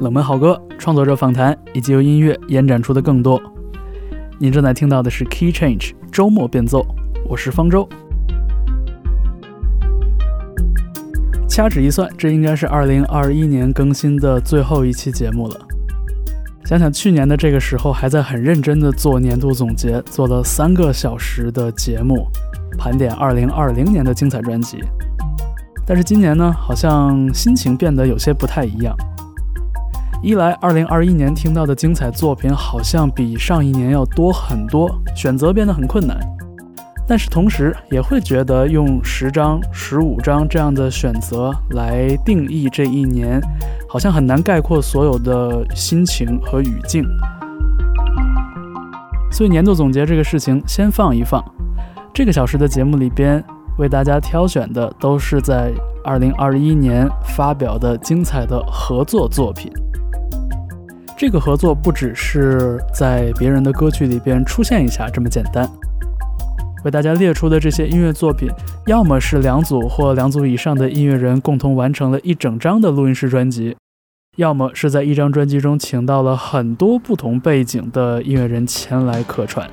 冷门好歌、创作者访谈，以及由音乐延展出的更多。您正在听到的是 Key Change 周末变奏，我是方舟。掐指一算，这应该是二零二一年更新的最后一期节目了。想想去年的这个时候，还在很认真的做年度总结，做了三个小时的节目，盘点二零二零年的精彩专辑。但是今年呢，好像心情变得有些不太一样。一来，二零二一年听到的精彩作品好像比上一年要多很多，选择变得很困难。但是同时也会觉得用十张、十五张这样的选择来定义这一年，好像很难概括所有的心情和语境。所以年度总结这个事情先放一放。这个小时的节目里边，为大家挑选的都是在二零二一年发表的精彩的合作作品。这个合作不只是在别人的歌曲里边出现一下这么简单。为大家列出的这些音乐作品，要么是两组或两组以上的音乐人共同完成了一整张的录音室专辑，要么是在一张专辑中请到了很多不同背景的音乐人前来客串。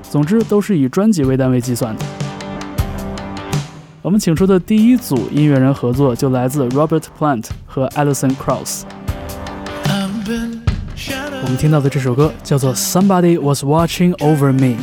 总之，都是以专辑为单位计算的。我们请出的第一组音乐人合作就来自 Robert Plant 和 Alison Krauss。我们听到的这首歌叫做《Somebody Was Watching Over Me》。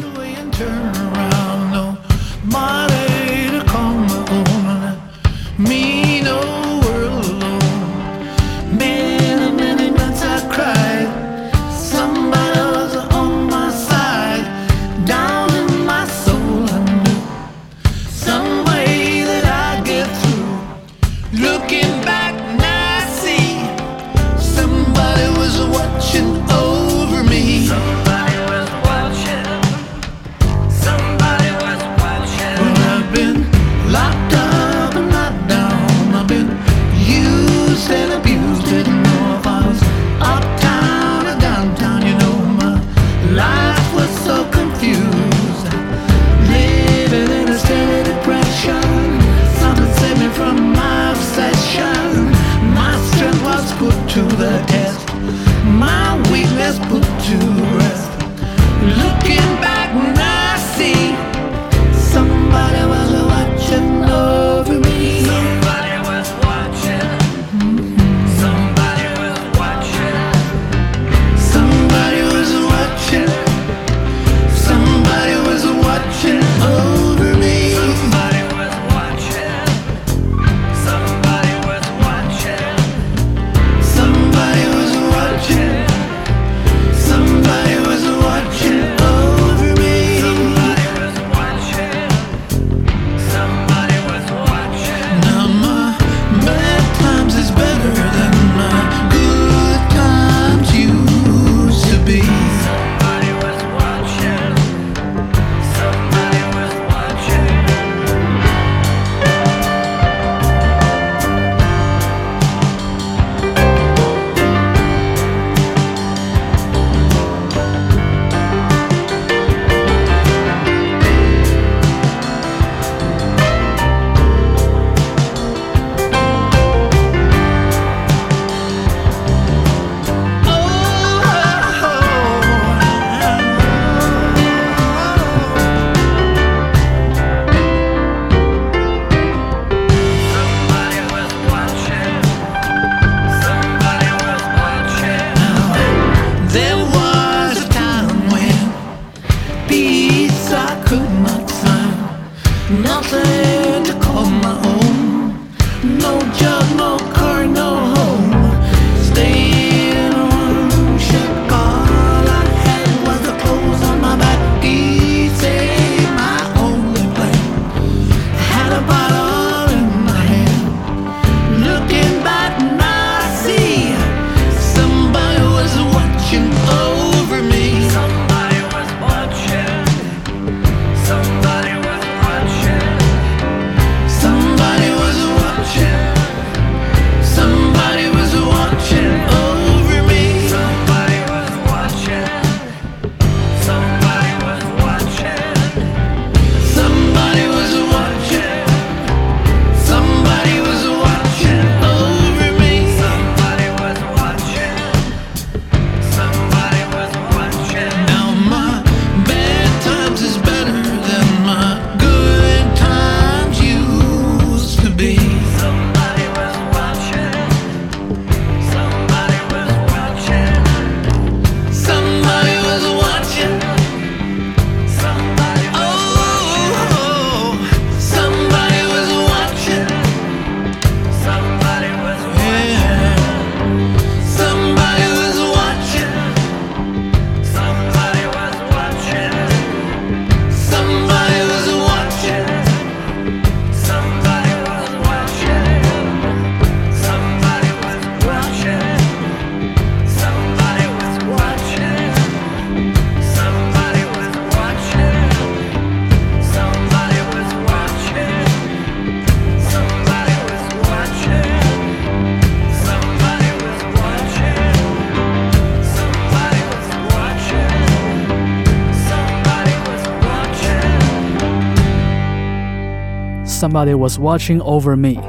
Somebody Was Watching Over Me》。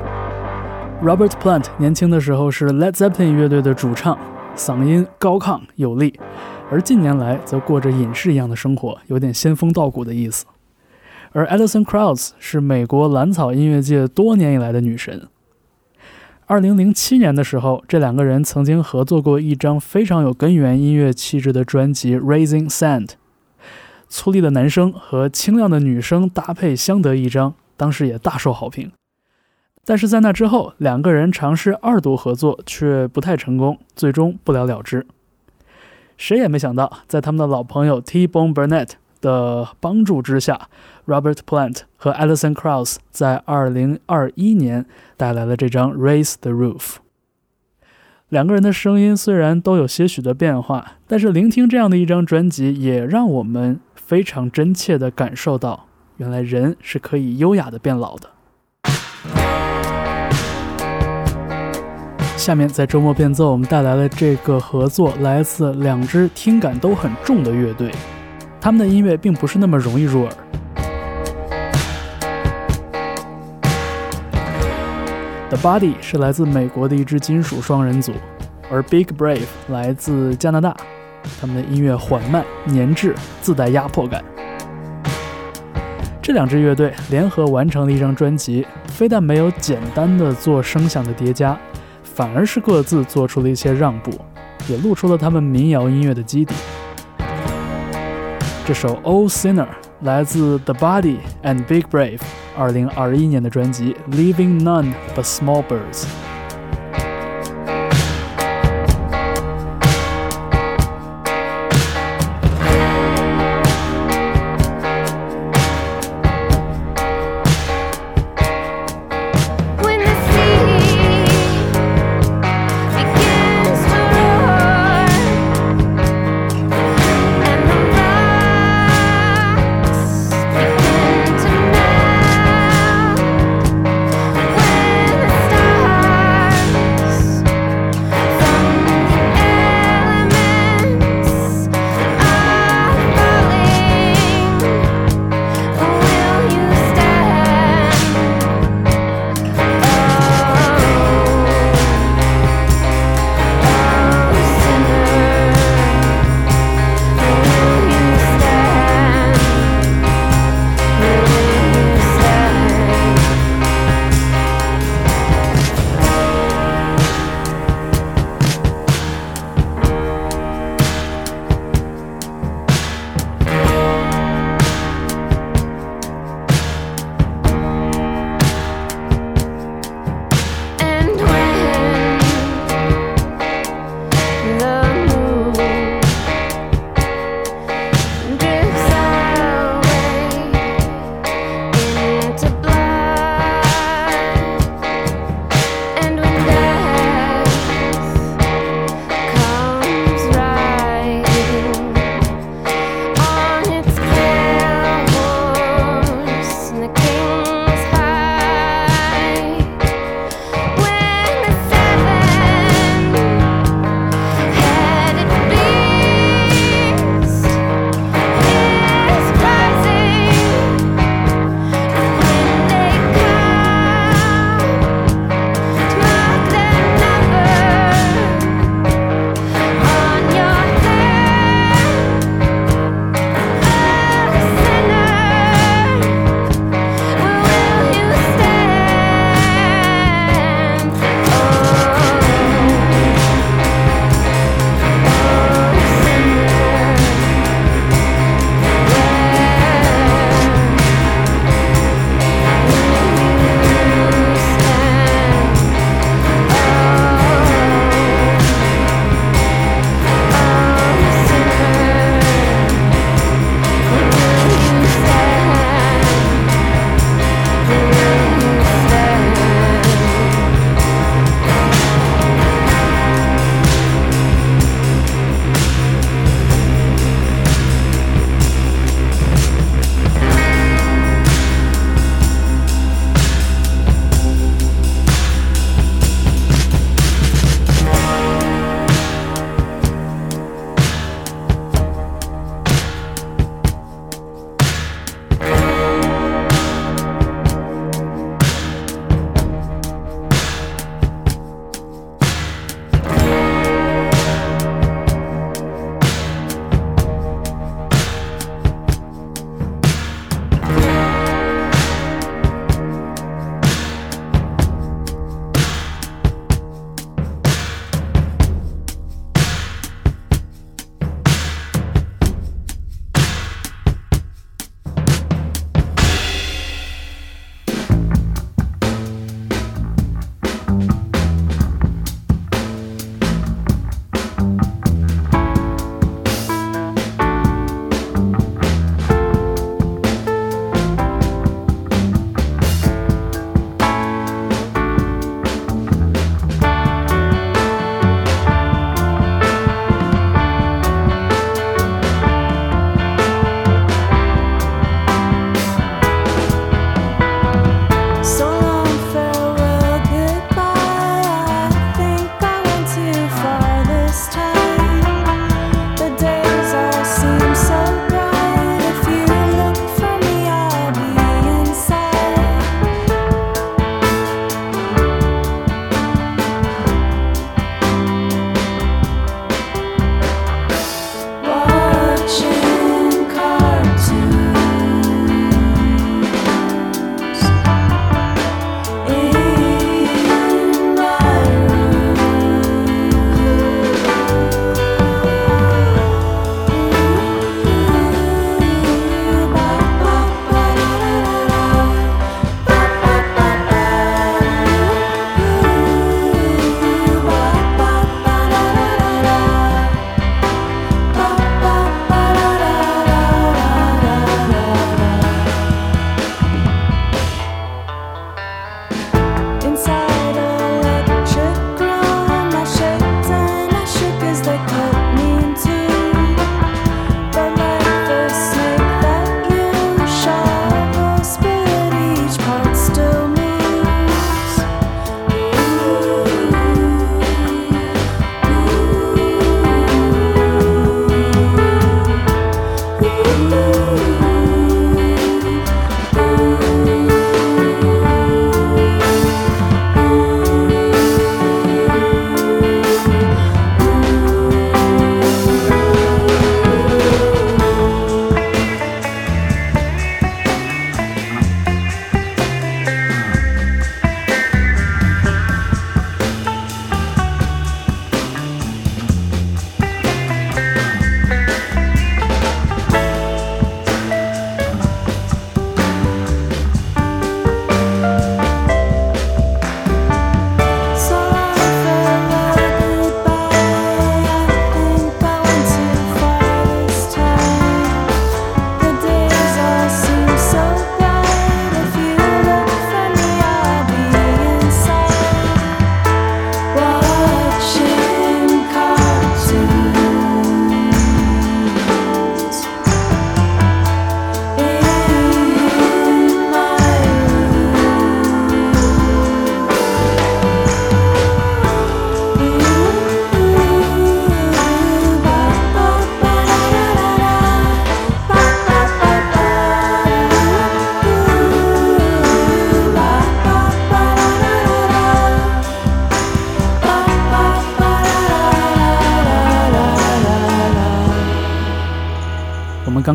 Robert Plant 年轻的时候是 Led Zeppelin 乐队的主唱，嗓音高亢有力，而近年来则过着隐士一样的生活，有点仙风道骨的意思。而 Alison Krauss 是美国蓝草音乐界多年以来的女神。二零零七年的时候，这两个人曾经合作过一张非常有根源音乐气质的专辑《Raising Sand》，粗粝的男声和清亮的女声搭配相得益彰，当时也大受好评。但是在那之后，两个人尝试二度合作却不太成功，最终不了了之。谁也没想到，在他们的老朋友 T-Bone Burnett 的帮助之下。Robert Plant 和 Alison Krauss 在2021年带来了这张《Raise the Roof》。两个人的声音虽然都有些许的变化，但是聆听这样的一张专辑，也让我们非常真切地感受到，原来人是可以优雅的变老的。下面在周末变奏，我们带来了这个合作，来自两支听感都很重的乐队，他们的音乐并不是那么容易入耳。The Body 是来自美国的一支金属双人组，而 Big Brave 来自加拿大。他们的音乐缓慢、粘滞，自带压迫感。这两支乐队联合完成了一张专辑，非但没有简单的做声响的叠加，反而是各自做出了一些让步，也露出了他们民谣音乐的基底。这首《Old Sinner》来自 The Body and Big Brave。二零二一年的专辑《Leaving None But Small Birds》。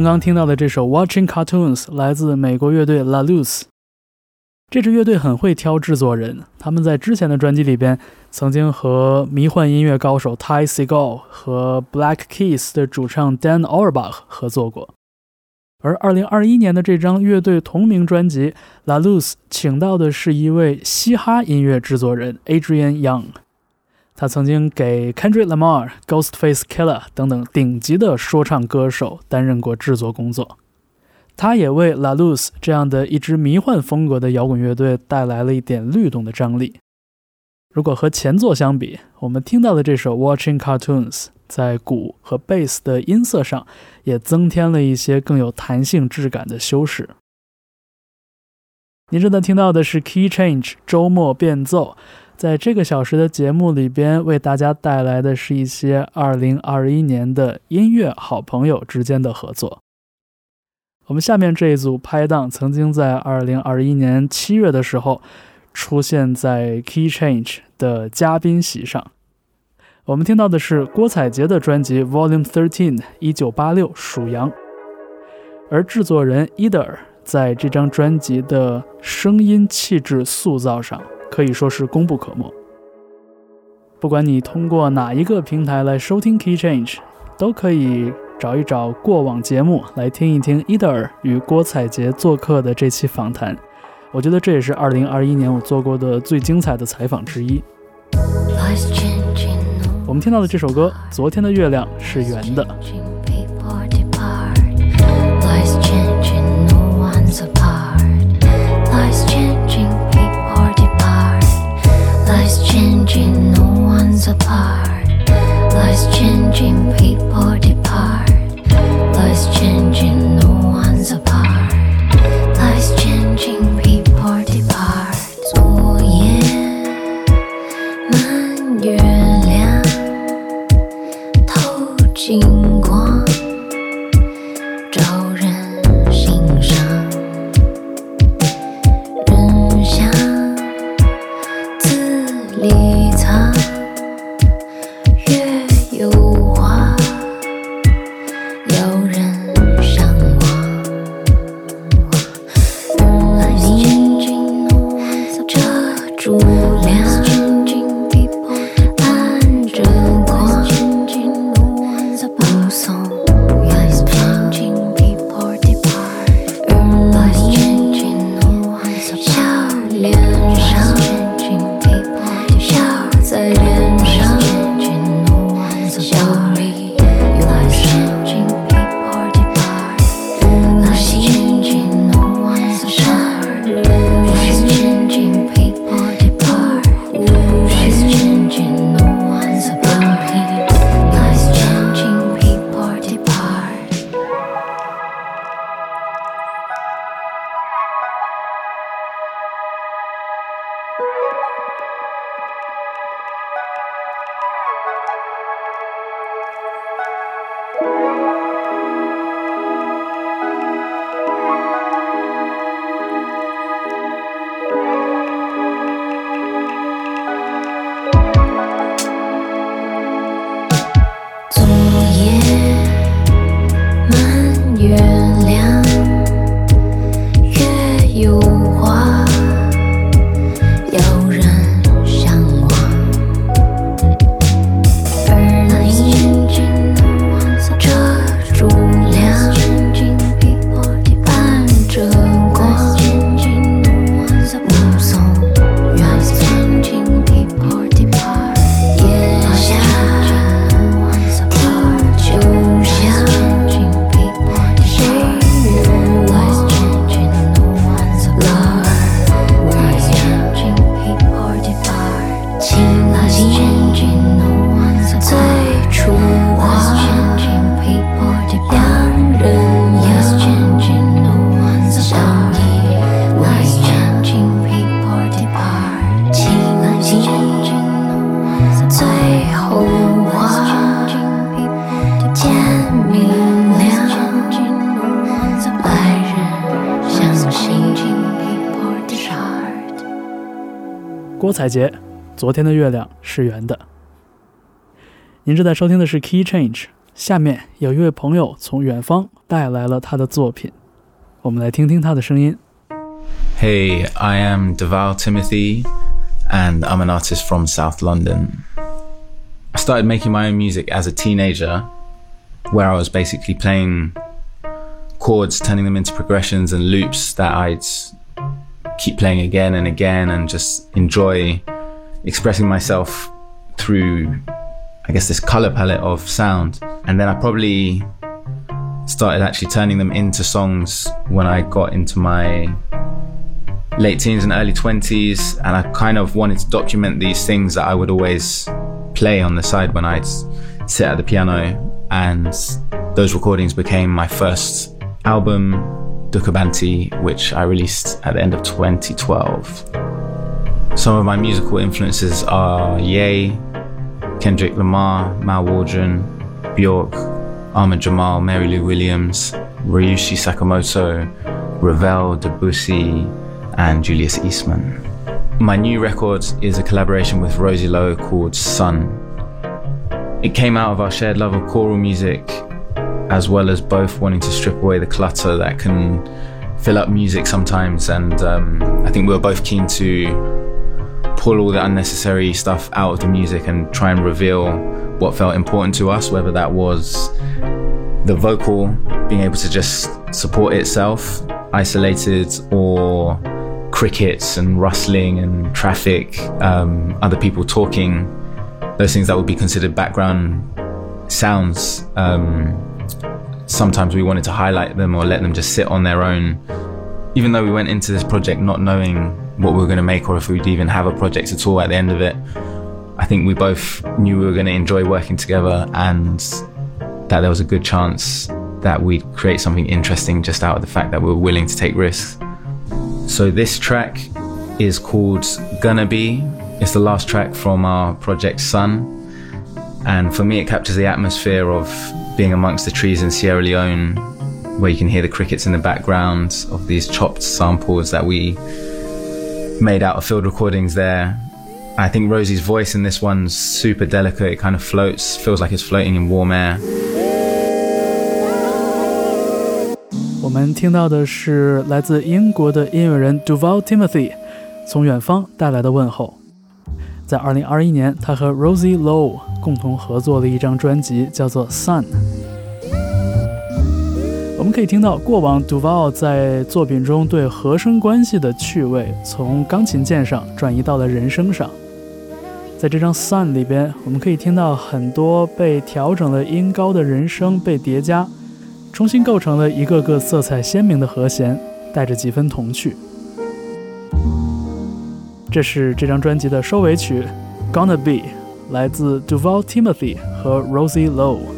刚听到的这首《Watching Cartoons》来自美国乐队 La Luz。这支乐队很会挑制作人，他们在之前的专辑里边曾经和迷幻音乐高手 Ty s e g a l 和 Black Keys 的主唱 Dan aurbach 合作过。而2021年的这张乐队同名专辑，La Luz 请到的是一位嘻哈音乐制作人 Adrian Young。他曾经给 Kendrick Lamar、Ghostface Killah 等等顶级的说唱歌手担任过制作工作。他也为 La Luz 这样的一支迷幻风格的摇滚乐队带来了一点律动的张力。如果和前作相比，我们听到的这首 Watching Cartoons 在鼓和贝斯的音色上也增添了一些更有弹性质感的修饰。您正在听到的是 Key Change 周末变奏。在这个小时的节目里边，为大家带来的是一些2021年的音乐好朋友之间的合作。我们下面这一组拍档曾经在2021年七月的时候出现在 Key Change 的嘉宾席上。我们听到的是郭采洁的专辑 Volume Thirteen，一九八六属羊，而制作人伊德尔在这张专辑的声音气质塑造上。可以说是功不可没。不管你通过哪一个平台来收听 Key Change，都可以找一找过往节目来听一听伊德尔与郭采洁做客的这期访谈。我觉得这也是2021年我做过的最精彩的采访之一。我们听到的这首歌《昨天的月亮是圆的》。apart. Life's changing, people depart. 郭采洁，昨天的月亮是圆的。您正在收听的是 Key Change， 下面有一位朋友从远方带来了他的作品，我们来听听他的声音。Hey, I am Deval Timothy, and I'm an artist from South London. I started making my own music as a teenager, where I was basically playing chords, turning them into progressions and loops that I'd keep playing again and again and just enjoy expressing myself through I guess this color palette of sound. And then I probably started actually turning them into songs when I got into my late teens and early 20s. And I kind of wanted to document these things that I would always play on the side when I'd sit at the piano. And those recordings became my first album, Dukabanti, which I released at the end of 2012. Some of my musical influences are Ye, Kendrick Lamar, Mal Waldron, Bjork, Ahmed Jamal, Mary Lou Williams, Ryushi Sakamoto, Ravel, Debussy, and Julius Eastman. My new record is a collaboration with Rosie Lowe called Sun. It came out of our shared love of choral music, as well as both wanting to strip away the clutter that can fill up music sometimes. And um, I think we were both keen to pull all the unnecessary stuff out of the music and try and reveal what felt important to us, whether that was the vocal being able to just support itself, isolated, or crickets and rustling and traffic, um, other people talking, those things that would be considered background sounds. Um, sometimes we wanted to highlight them or let them just sit on their own. Even though we went into this project not knowing what we were going to make or if we'd even have a project at all at the end of it. I think we both knew we were going to enjoy working together and that there was a good chance that we'd create something interesting just out of the fact that we were willing to take risks. So this track is called Gonna Be. It's the last track from our project Sun. And for me, it captures the atmosphere of being amongst the trees in Sierra Leone, where you can hear the crickets in the background of these chopped samples that we made out of field recordings there. I think Rosie's voice in this one's super delicate. It kind of floats, feels like it's floating in warm air. 我们听到的是来自英国的音乐人 Duval Timothy 从远方带来的问候。在2021年，他和 Rosie Lowe 共同合作的一张专辑，叫做《Sun》。我们可以听到过往 Duval 在作品中对和声关系的趣味，从钢琴键上转移到了人声上。在这张 Sun 里边，我们可以听到很多被调整了音高的人声被叠加，重新构成了一个个色彩鲜明的和弦，带着几分童趣。这是这张专辑的收尾曲《Gonna Be》，来自 Duval Timothy 和 Rosie Lowe。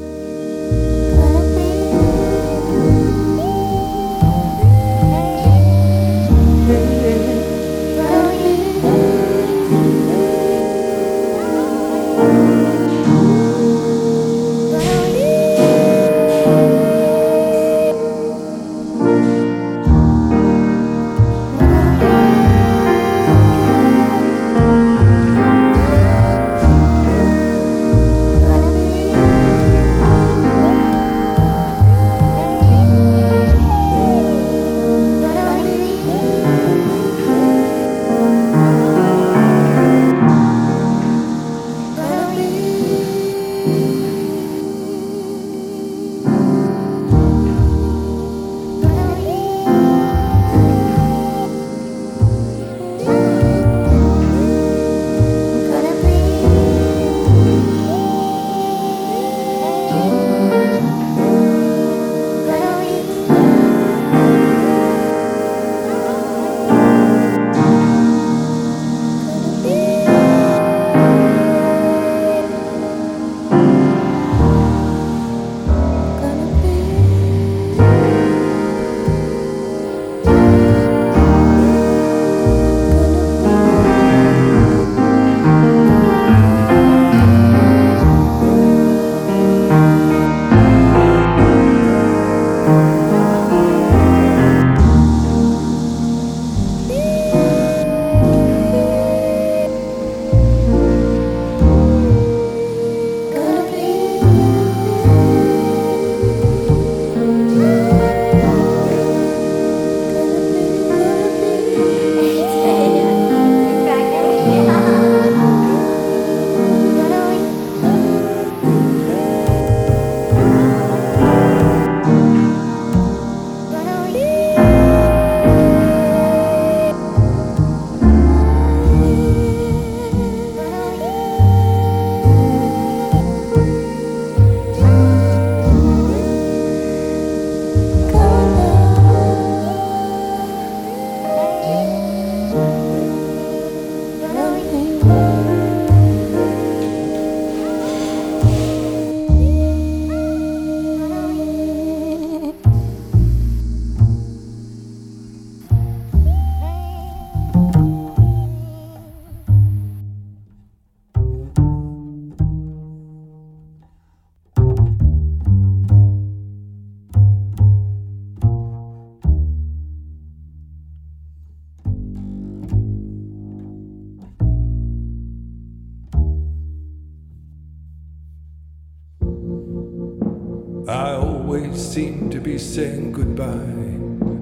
I always seem to be saying goodbye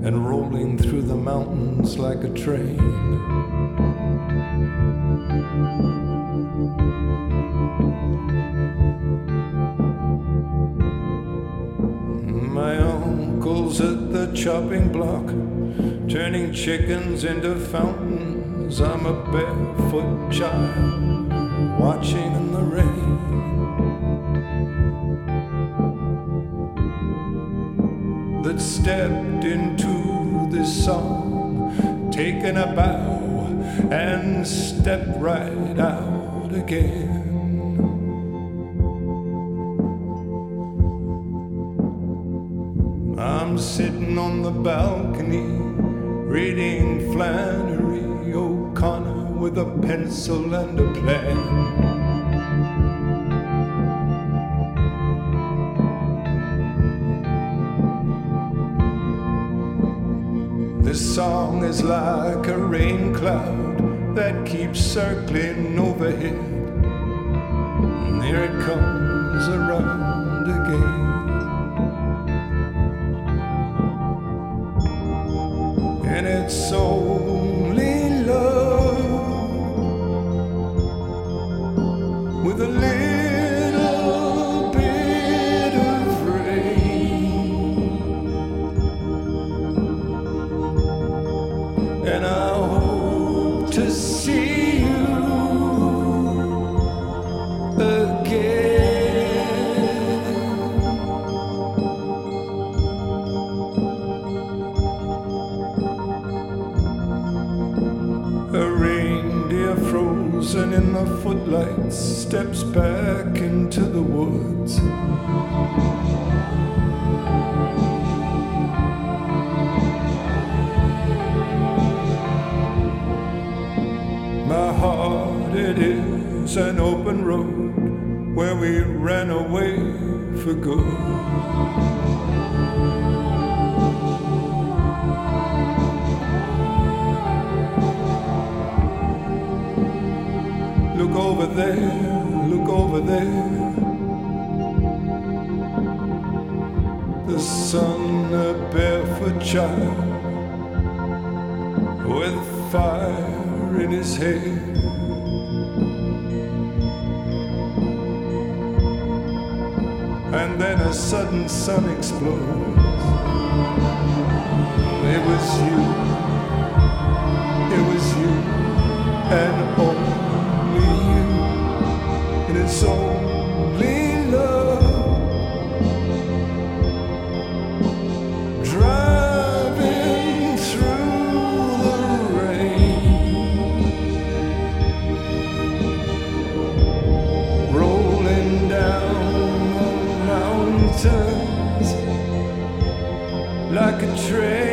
and rolling through the mountains like a train. My uncle's at the chopping block, turning chickens into fountains. I'm a barefoot child watching in the rain. That stepped into this song, taken a bow, and stepped right out again. I'm sitting on the balcony reading Flannery O'Connor with a pencil and a plan. Is like a rain cloud that keeps circling overhead. And here it comes is an open road where we ran away for good. Look over there, look over there. The sun, a barefoot child with fire in his hair. A sudden sun explodes. It was you. It was you. And only you. And it's only like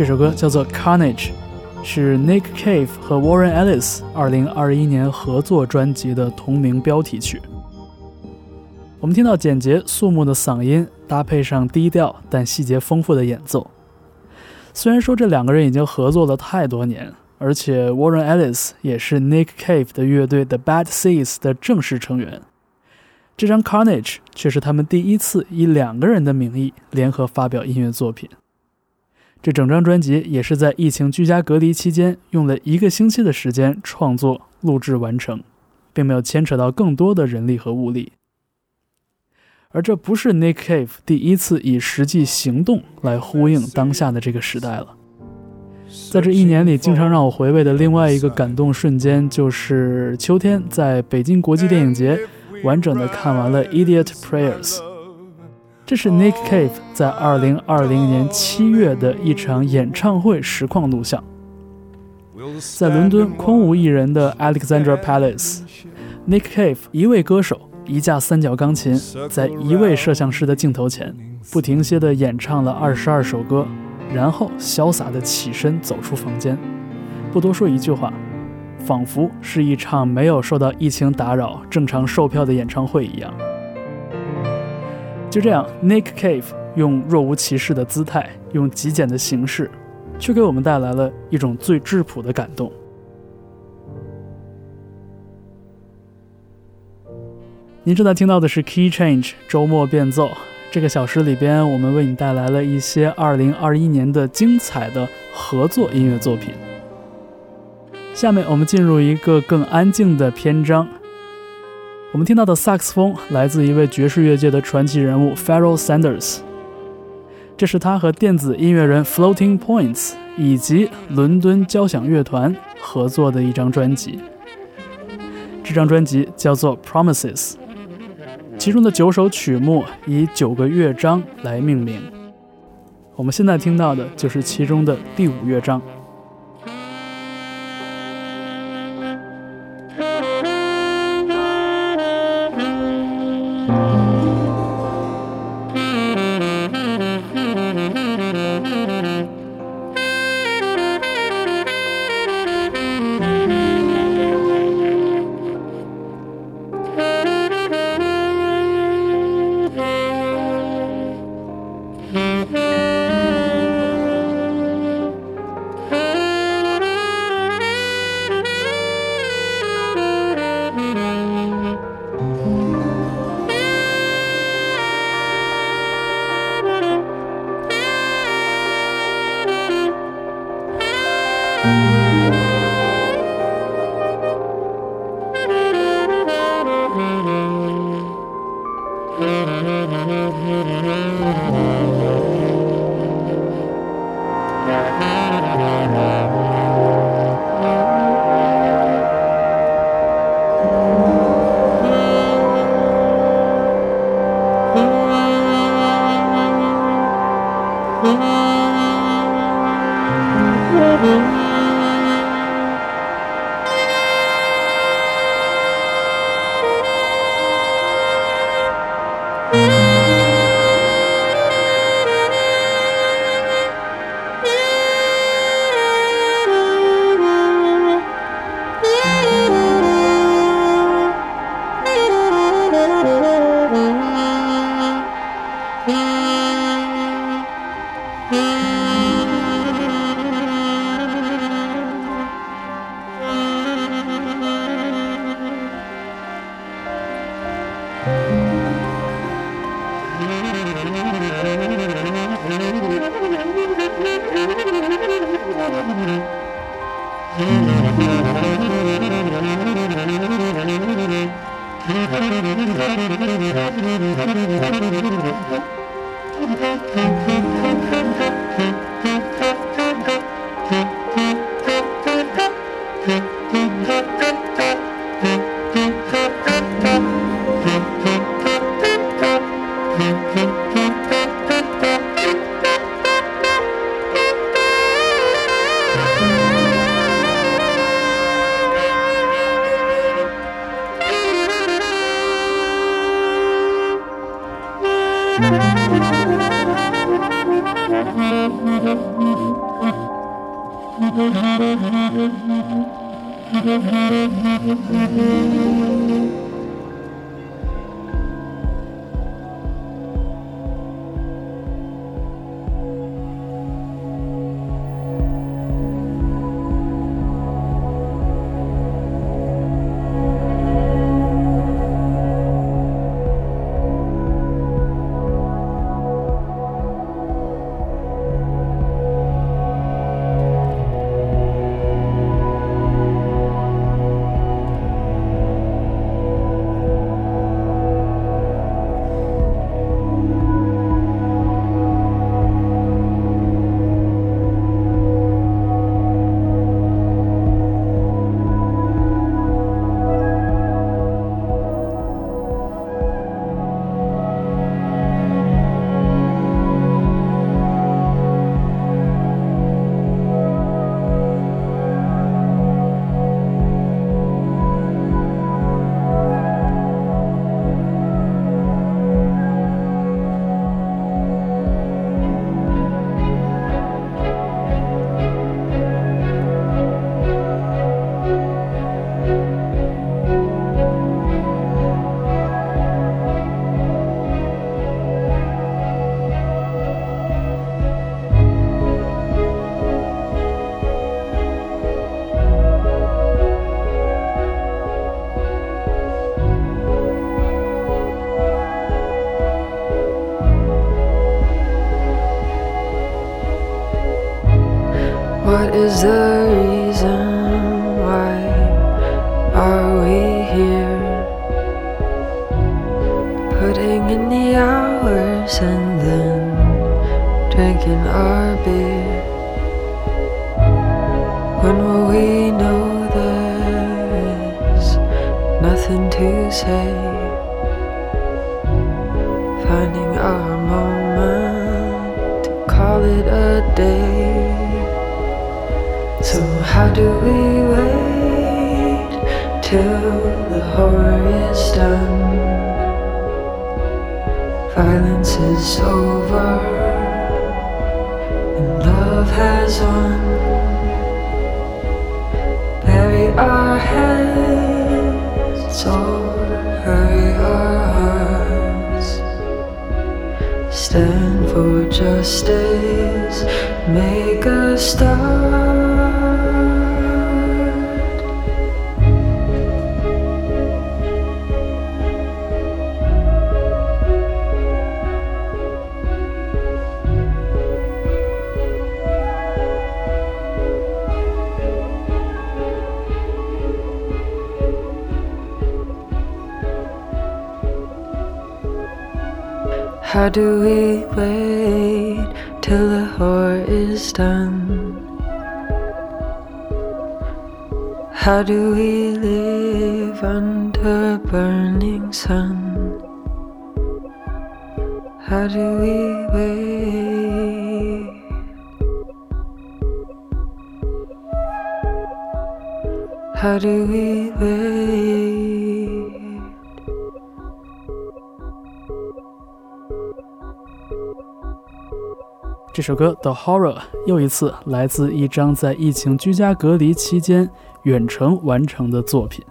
这首歌叫做 Carnage，是 Nick Cave 和 Warren Ellis 2021年合作专辑的同名标题曲。我们听到简洁肃穆的嗓音，搭配上低调但细节丰富的演奏。虽然说这两个人已经合作了太多年，而且 Warren Ellis 也是 Nick Cave 的乐队 The Bad Seeds 的正式成员，这张 Carnage 却是他们第一次以两个人的名义联合发表音乐作品。这整张专辑也是在疫情居家隔离期间用了一个星期的时间创作、录制完成，并没有牵扯到更多的人力和物力。而这不是 Nick Cave 第一次以实际行动来呼应当下的这个时代了。在这一年里，经常让我回味的另外一个感动瞬间，就是秋天在北京国际电影节完整的看完了《Idiot Prayers》。这是 Nick Cave 在2020年7月的一场演唱会实况录像，在伦敦空无一人的 Alexandra Palace，Nick Cave 一位歌手。一架三角钢琴，在一位摄像师的镜头前，不停歇地演唱了二十二首歌，然后潇洒地起身走出房间，不多说一句话，仿佛是一场没有受到疫情打扰、正常售票的演唱会一样。就这样，Nick Cave 用若无其事的姿态，用极简的形式，却给我们带来了一种最质朴的感动。您正在听到的是 Key Change 周末变奏。这个小时里边，我们为你带来了一些2021年的精彩的合作音乐作品。下面我们进入一个更安静的篇章。我们听到的萨克斯风来自一位爵士乐界的传奇人物 Pharoah Sanders。这是他和电子音乐人 Floating Points 以及伦敦交响乐团合作的一张专辑。这张专辑叫做 Promises。其中的九首曲目以九个乐章来命名，我们现在听到的就是其中的第五乐章。Thank you. 首歌《The Horror》又一次来自一张在疫情居家隔离期间远程完成的作品。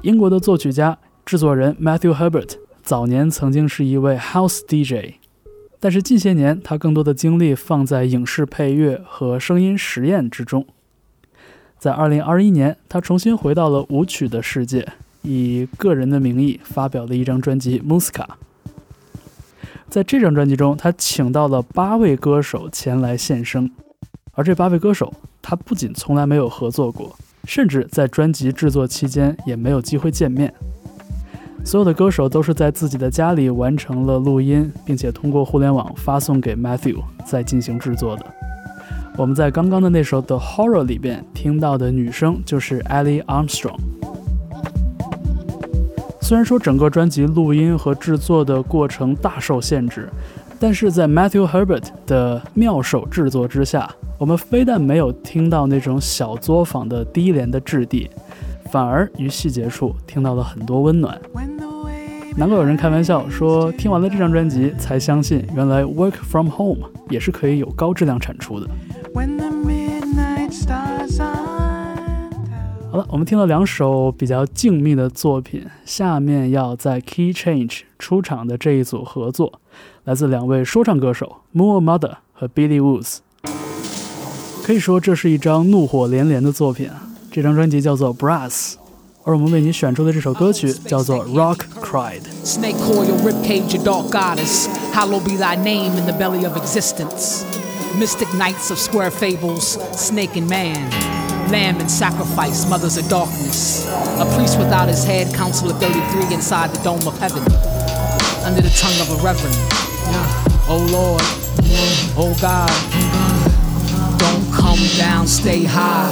英国的作曲家、制作人 Matthew Herbert 早年曾经是一位 House DJ，但是近些年他更多的精力放在影视配乐和声音实验之中。在2021年，他重新回到了舞曲的世界，以个人的名义发表了一张专辑《Musca》。在这张专辑中，他请到了八位歌手前来献声，而这八位歌手，他不仅从来没有合作过，甚至在专辑制作期间也没有机会见面。所有的歌手都是在自己的家里完成了录音，并且通过互联网发送给 Matthew，再进行制作的。我们在刚刚的那首《The Horror》里边听到的女声就是 Ellie Armstrong。虽然说整个专辑录音和制作的过程大受限制，但是在 Matthew Herbert 的妙手制作之下，我们非但没有听到那种小作坊的低廉的质地，反而于细节处听到了很多温暖。难怪有人开玩笑说，听完了这张专辑才相信，原来 Work from Home 也是可以有高质量产出的。好了，我们听了两首比较静谧的作品，下面要在 Key Change 出场的这一组合作，来自两位说唱歌手 Moore Mother 和 Billy Woods。可以说这是一张怒火连连的作品啊！这张专辑叫做 Brass，而我们为你选出的这首歌曲叫做 Rock Cried。Snake coil, ribcage, your dark goddess. Hallowed be thy name in the belly of existence. Mystic knights of square fables, snake and man. Lamb and sacrifice, mothers of darkness. A priest without his head, counselor 33 inside the dome of heaven. Under the tongue of a reverend. Yeah. Oh Lord, oh God. Don't come down, stay high.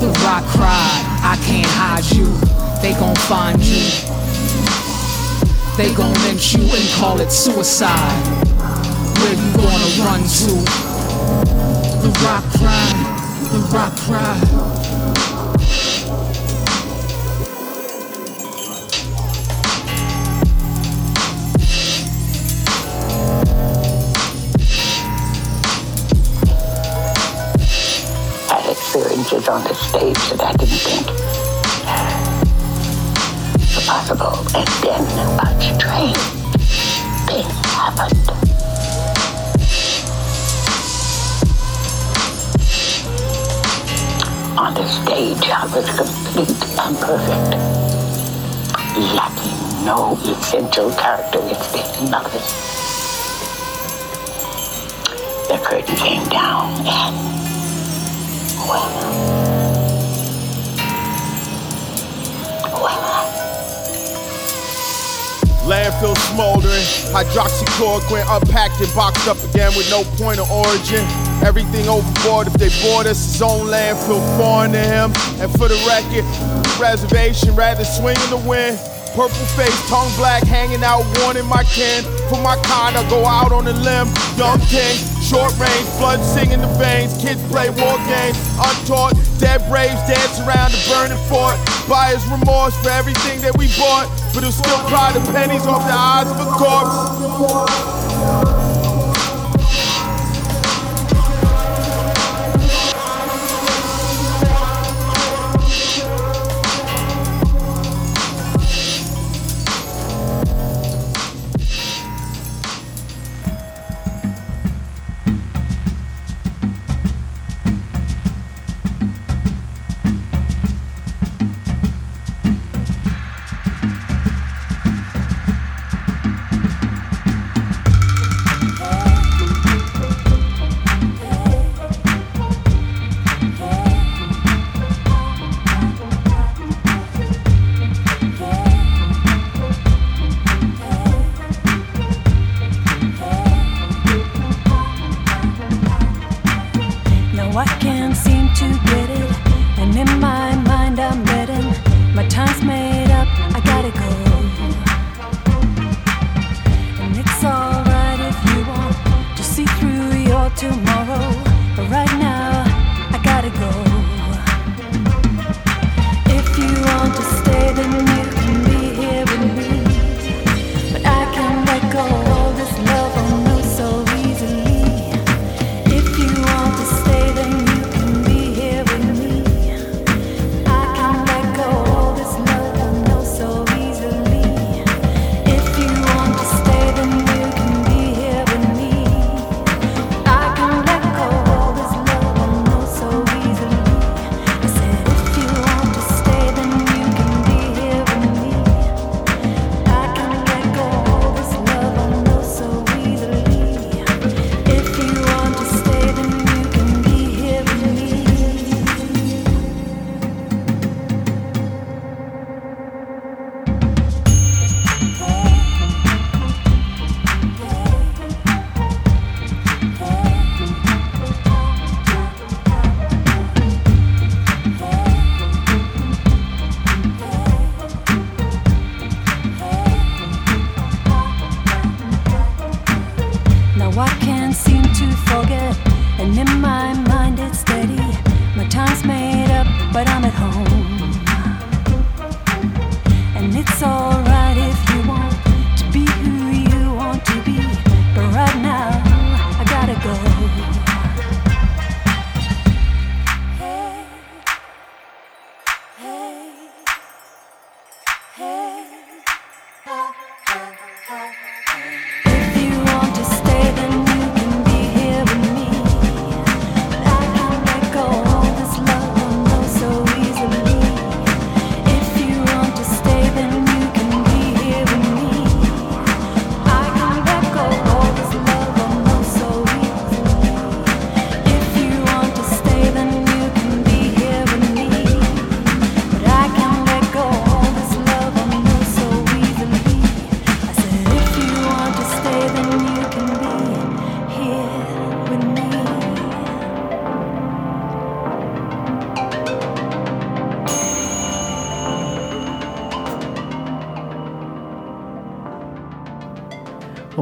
The rock cried, I can't hide you. They gon' find you. They gon' lynch you and call it suicide. Where you gonna run to? The rock the rock cry. experiences on the stage that I didn't think possible. And then a strange thing happened. On the stage, I was complete and perfect, lacking no essential characteristic, nothing. The curtain came down and Landfill smoldering, hydroxychloroquine unpacked and boxed up again with no point of origin. Everything overboard if they board us, his own land feel foreign to him. And for the record, reservation rather swing in the wind. Purple face, tongue black, hanging out, warning my kin. For my kind, I go out on a limb. Young king, short range, blood singing the veins. Kids play war games, untaught. Dead braves dance around the burning fort. Buyer's remorse for everything that we bought, but he'll still pry the pennies off the eyes of a corpse.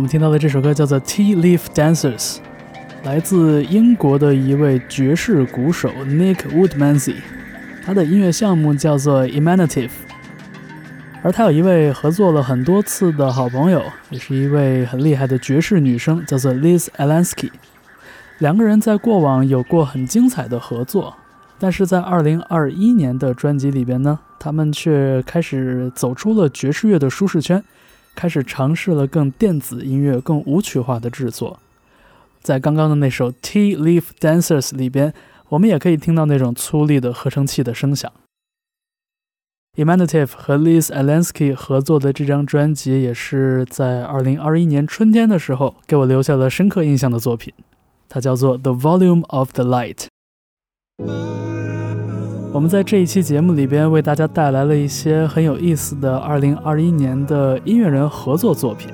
听到的这首歌叫做《Tea Leaf Dancers》，来自英国的一位爵士鼓手 Nick Woodmansey，他的音乐项目叫做 Imanative，而他有一位合作了很多次的好朋友，也是一位很厉害的爵士女生，叫做 Liz Alansky。两个人在过往有过很精彩的合作，但是在2021年的专辑里边呢，他们却开始走出了爵士乐的舒适圈。开始尝试了更电子音乐、更舞曲化的制作。在刚刚的那首《Tea Leaf Dancers》里边，我们也可以听到那种粗粝的合成器的声响。Imaginative 和 Liz Alansky 合作的这张专辑，也是在2021年春天的时候给我留下了深刻印象的作品。它叫做《The Volume of the Light》。我们在这一期节目里边为大家带来了一些很有意思的2021年的音乐人合作作品。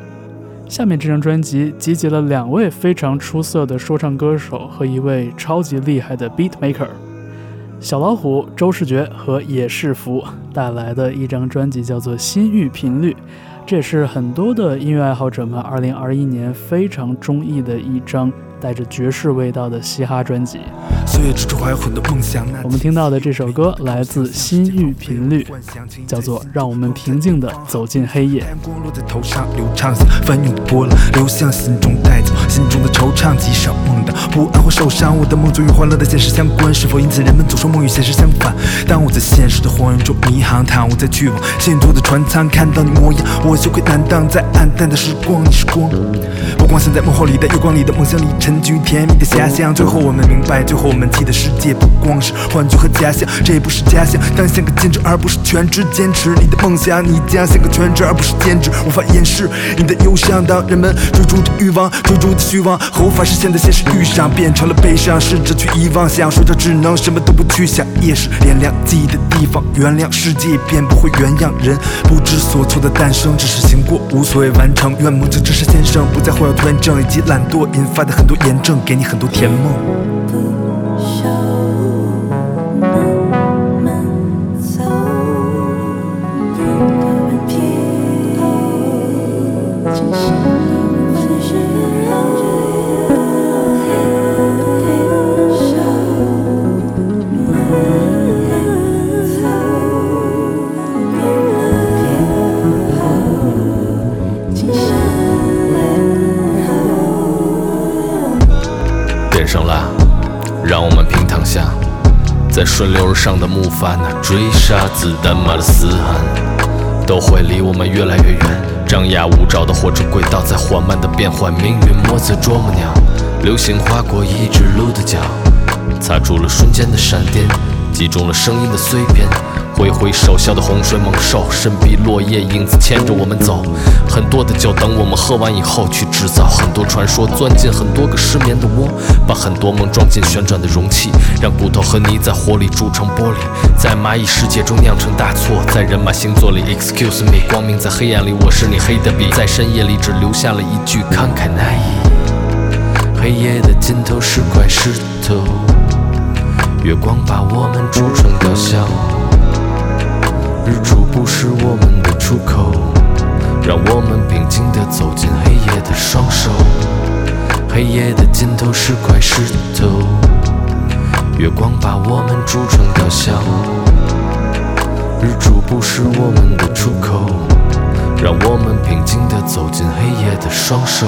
下面这张专辑集结了两位非常出色的说唱歌手和一位超级厉害的 beat maker，小老虎、周世觉和野世福带来的一张专辑叫做《心域频率》，这也是很多的音乐爱好者们2021年非常中意的一张。带着爵士味道的嘻哈专辑。我们听到的这首歌来自《心域频率》，叫做《让我们平静地走进黑夜》。不安或受伤。我的梦总与欢乐的现实相关，是否因此人们总说梦与现实相反？当我在现实的荒原中迷航，在去往信徒的船舱，看到你模样，我羞愧难当。在暗淡的时光，你是光，不光现在梦后里的月光里的梦想里沉。沉聚甜蜜的遐想，最后我们明白，最后我们记得世界不光是幻觉和假象，这也不是假象。当你像个兼职而不是全职，坚持你的梦想，你将像个全职而不是兼职，无法掩饰你的忧伤。当人们追逐着欲望，追逐着虚妄，和无法实现的现实遇上，变成了悲伤，试着去遗忘，想说着只能什么都不去想。夜是点亮记忆的地方，原谅世界便不会原样，人不知所措的诞生，只是行过无所谓完成。愿梦境只是先生，不再会有拖延症以及懒惰引发的很多。验证给你很多甜梦。在顺流而上的木筏，那追杀子弹马的嘶喊，都会离我们越来越远。张牙舞爪的火车轨道在缓慢的变换，命运莫测啄木鸟。流星划过一只鹿的脚，擦出了瞬间的闪电，击中了声音的碎片。挥挥手，笑的洪水猛兽，身披落叶，影子牵着我们走。很多的酒等我们喝完以后去制造，很多传说钻进很多个失眠的窝，把很多梦装进旋转的容器，让骨头和泥在火里铸成玻璃，在蚂蚁世界中酿成大错，在人马星座里 excuse me，光明在黑暗里，我是你黑的笔，在深夜里只留下了一句慷慨难移。黑夜的尽头是块石头，月光把我们铸成雕像。日出不是我们的出口，让我们平静地走进黑夜的双手。黑夜的尽头是块石头，月光把我们铸成雕像。日出不是我们的出口，让我们平静地走进黑夜的双手。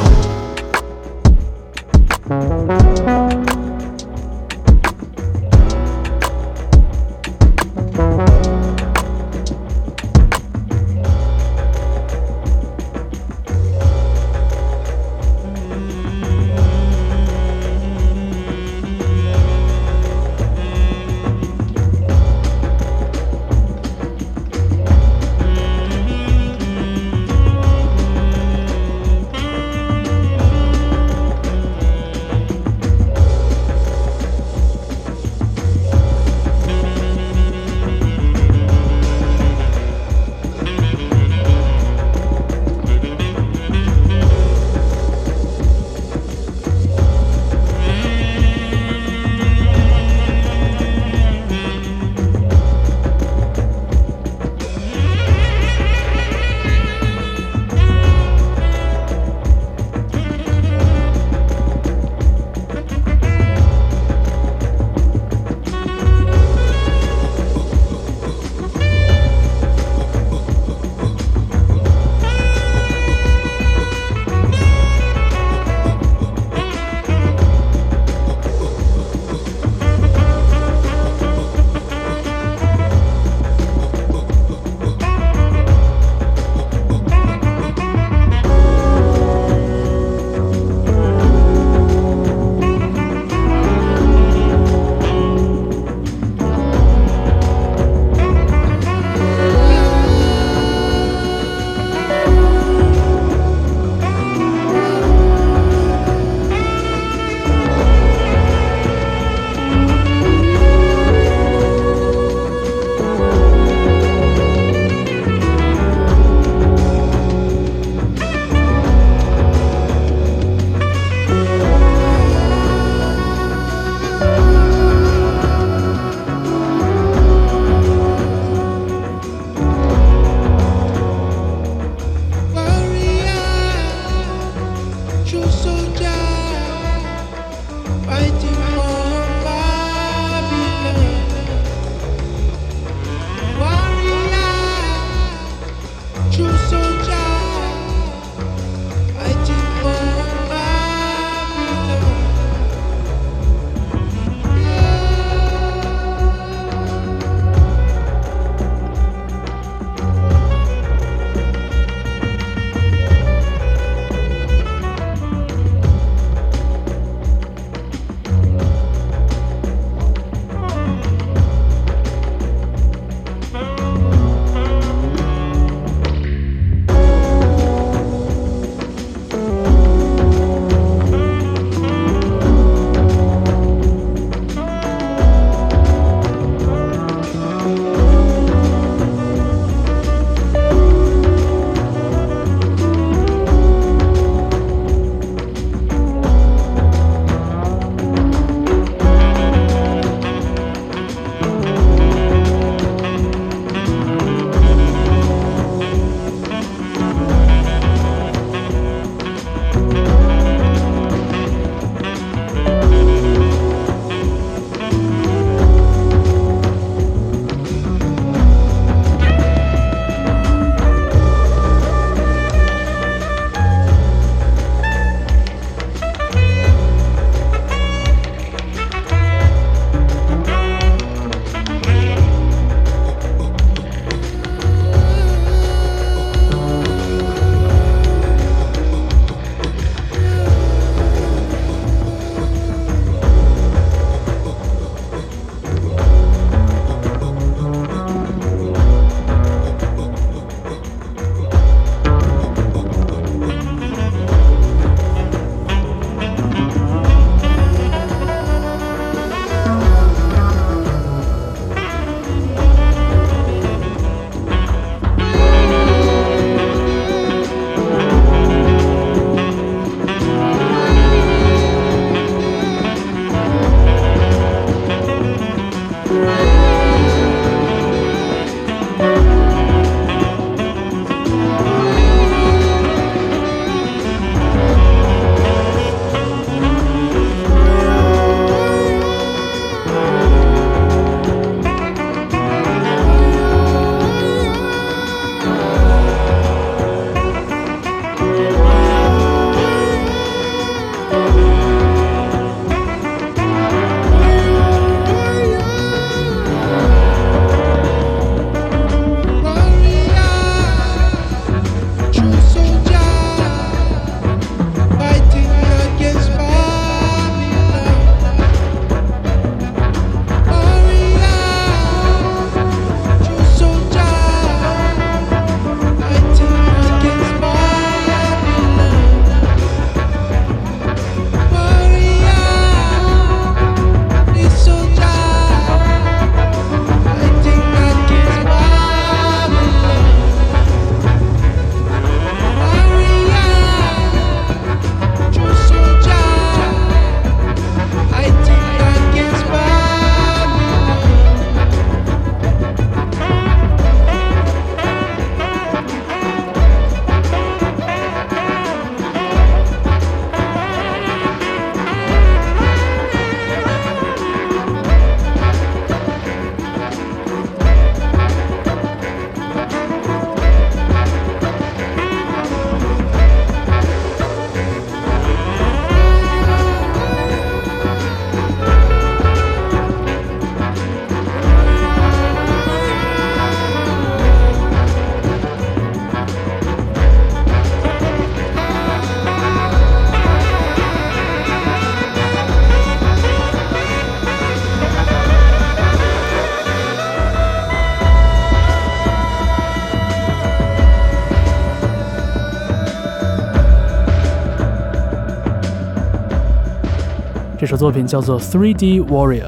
这首作品叫做《3D Warrior》，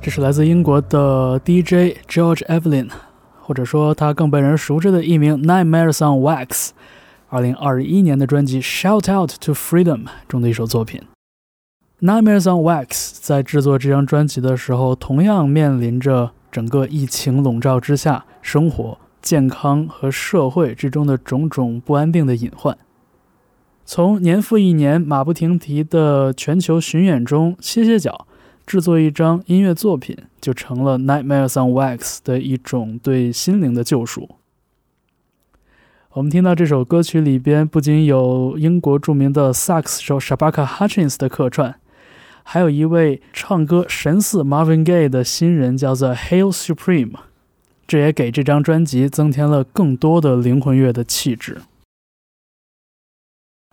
这是来自英国的 DJ George Evelyn，或者说他更被人熟知的艺名 Nightmares on Wax，二零二一年的专辑《Shout Out to Freedom》中的一首作品。Nightmares on Wax 在制作这张专辑的时候，同样面临着整个疫情笼罩之下，生活、健康和社会之中的种种不安定的隐患。从年复一年、马不停蹄的全球巡演中歇歇脚，制作一张音乐作品，就成了 Nightmares on Wax 的一种对心灵的救赎。我们听到这首歌曲里边，不仅有英国著名的萨克斯手 Shabaka Hutchins 的客串。还有一位唱歌神似 Marvin Gaye 的新人，叫做 Hail Supreme，这也给这张专辑增添了更多的灵魂乐的气质。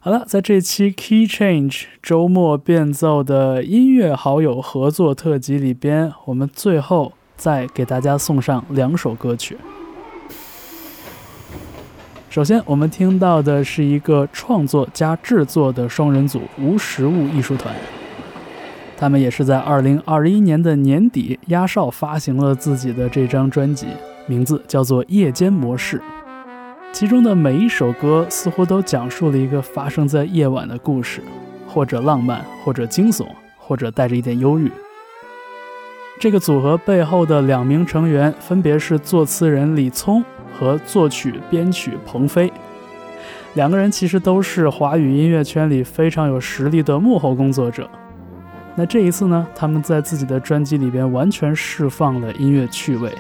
好了，在这期 Key Change 周末变奏的音乐好友合作特辑里边，我们最后再给大家送上两首歌曲。首先，我们听到的是一个创作加制作的双人组——无实物艺术团。他们也是在二零二一年的年底，压哨发行了自己的这张专辑，名字叫做《夜间模式》。其中的每一首歌似乎都讲述了一个发生在夜晚的故事，或者浪漫，或者惊悚，或者带着一点忧郁。这个组合背后的两名成员分别是作词人李聪和作曲编曲彭飞，两个人其实都是华语音乐圈里非常有实力的幕后工作者。那这一次呢，他们在自己的专辑里边完全释放了音乐趣味，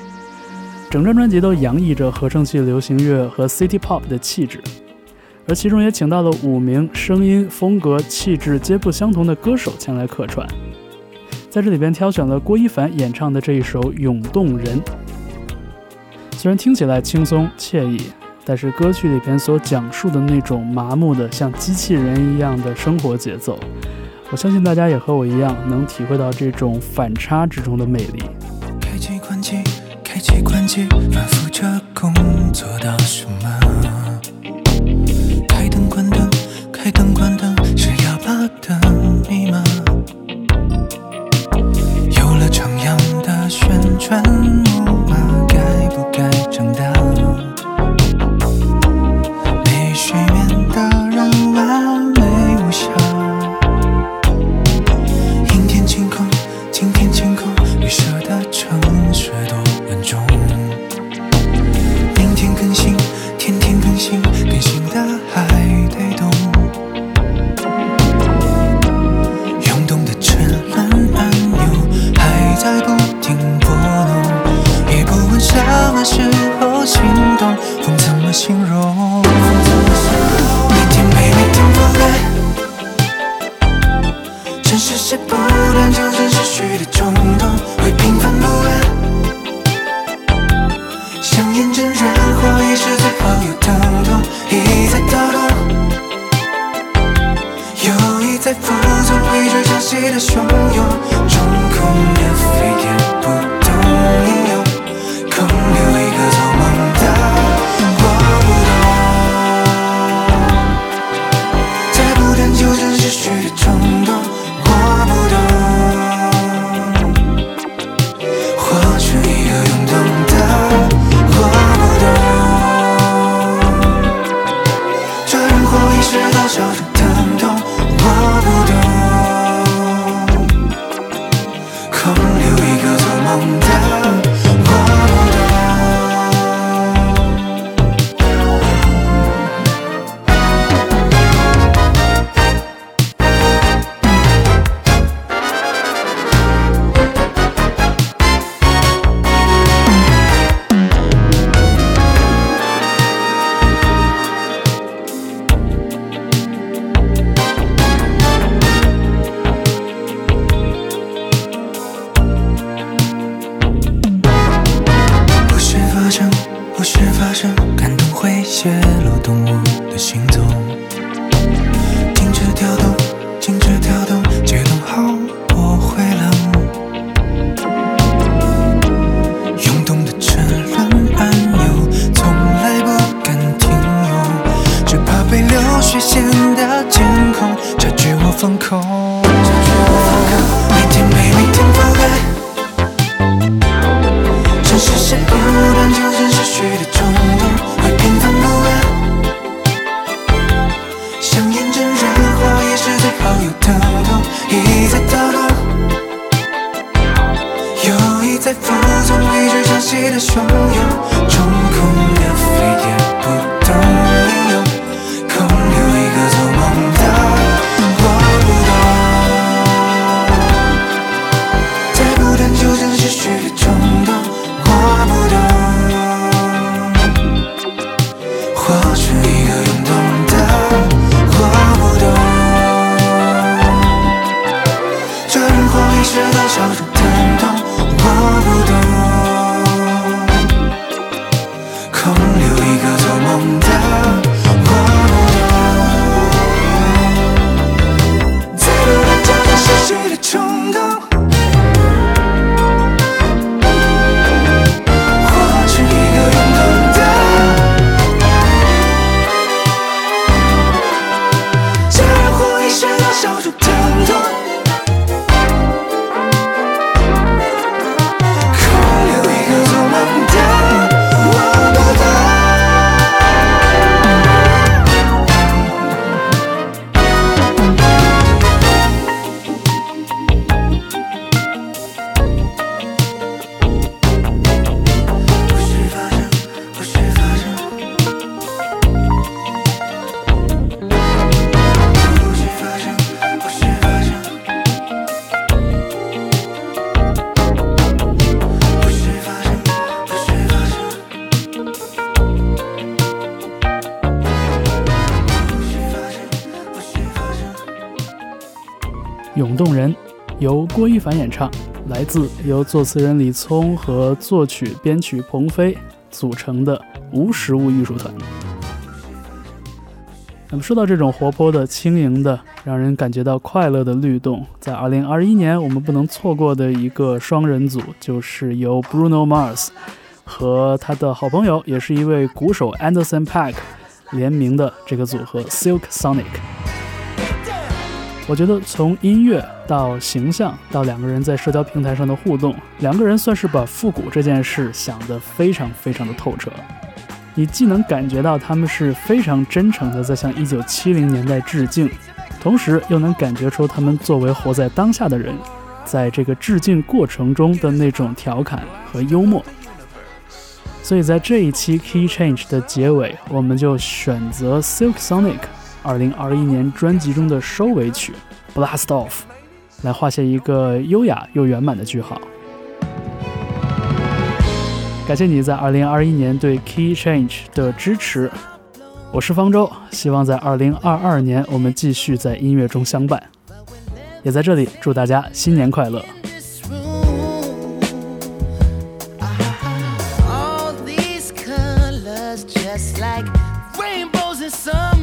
整张专辑都洋溢着合成器流行乐和 City Pop 的气质，而其中也请到了五名声音、风格、气质皆不相同的歌手前来客串，在这里边挑选了郭一凡演唱的这一首《涌动人》，虽然听起来轻松惬意，但是歌曲里边所讲述的那种麻木的像机器人一样的生活节奏。我相信大家也和我一样，能体会到这种反差之中的魅力。没关机，反复着工作到什么？开灯关灯，开灯关灯，是哑巴的你是多少的疼痛，我不懂，空留一个做梦郭一凡演唱，来自由作词人李聪和作曲编曲鹏飞组成的无实物艺术团。那么说到这种活泼的、轻盈的、让人感觉到快乐的律动，在2021年我们不能错过的一个双人组，就是由 Bruno Mars 和他的好朋友，也是一位鼓手 Anderson Paak 联名的这个组合 Silk Sonic。我觉得从音乐到形象到两个人在社交平台上的互动，两个人算是把复古这件事想得非常非常的透彻。你既能感觉到他们是非常真诚的在向1970年代致敬，同时又能感觉出他们作为活在当下的人，在这个致敬过程中的那种调侃和幽默。所以在这一期 Key Change 的结尾，我们就选择 Silk Sonic 2021年专辑中的收尾曲《Blast Off》，来画下一个优雅又圆满的句号。感谢你在2021年对 Key Change 的支持，我是方舟，希望在2022年我们继续在音乐中相伴。也在这里祝大家新年快乐！Like rainbows in summer,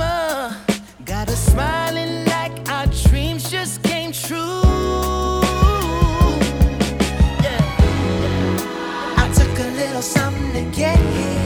get here.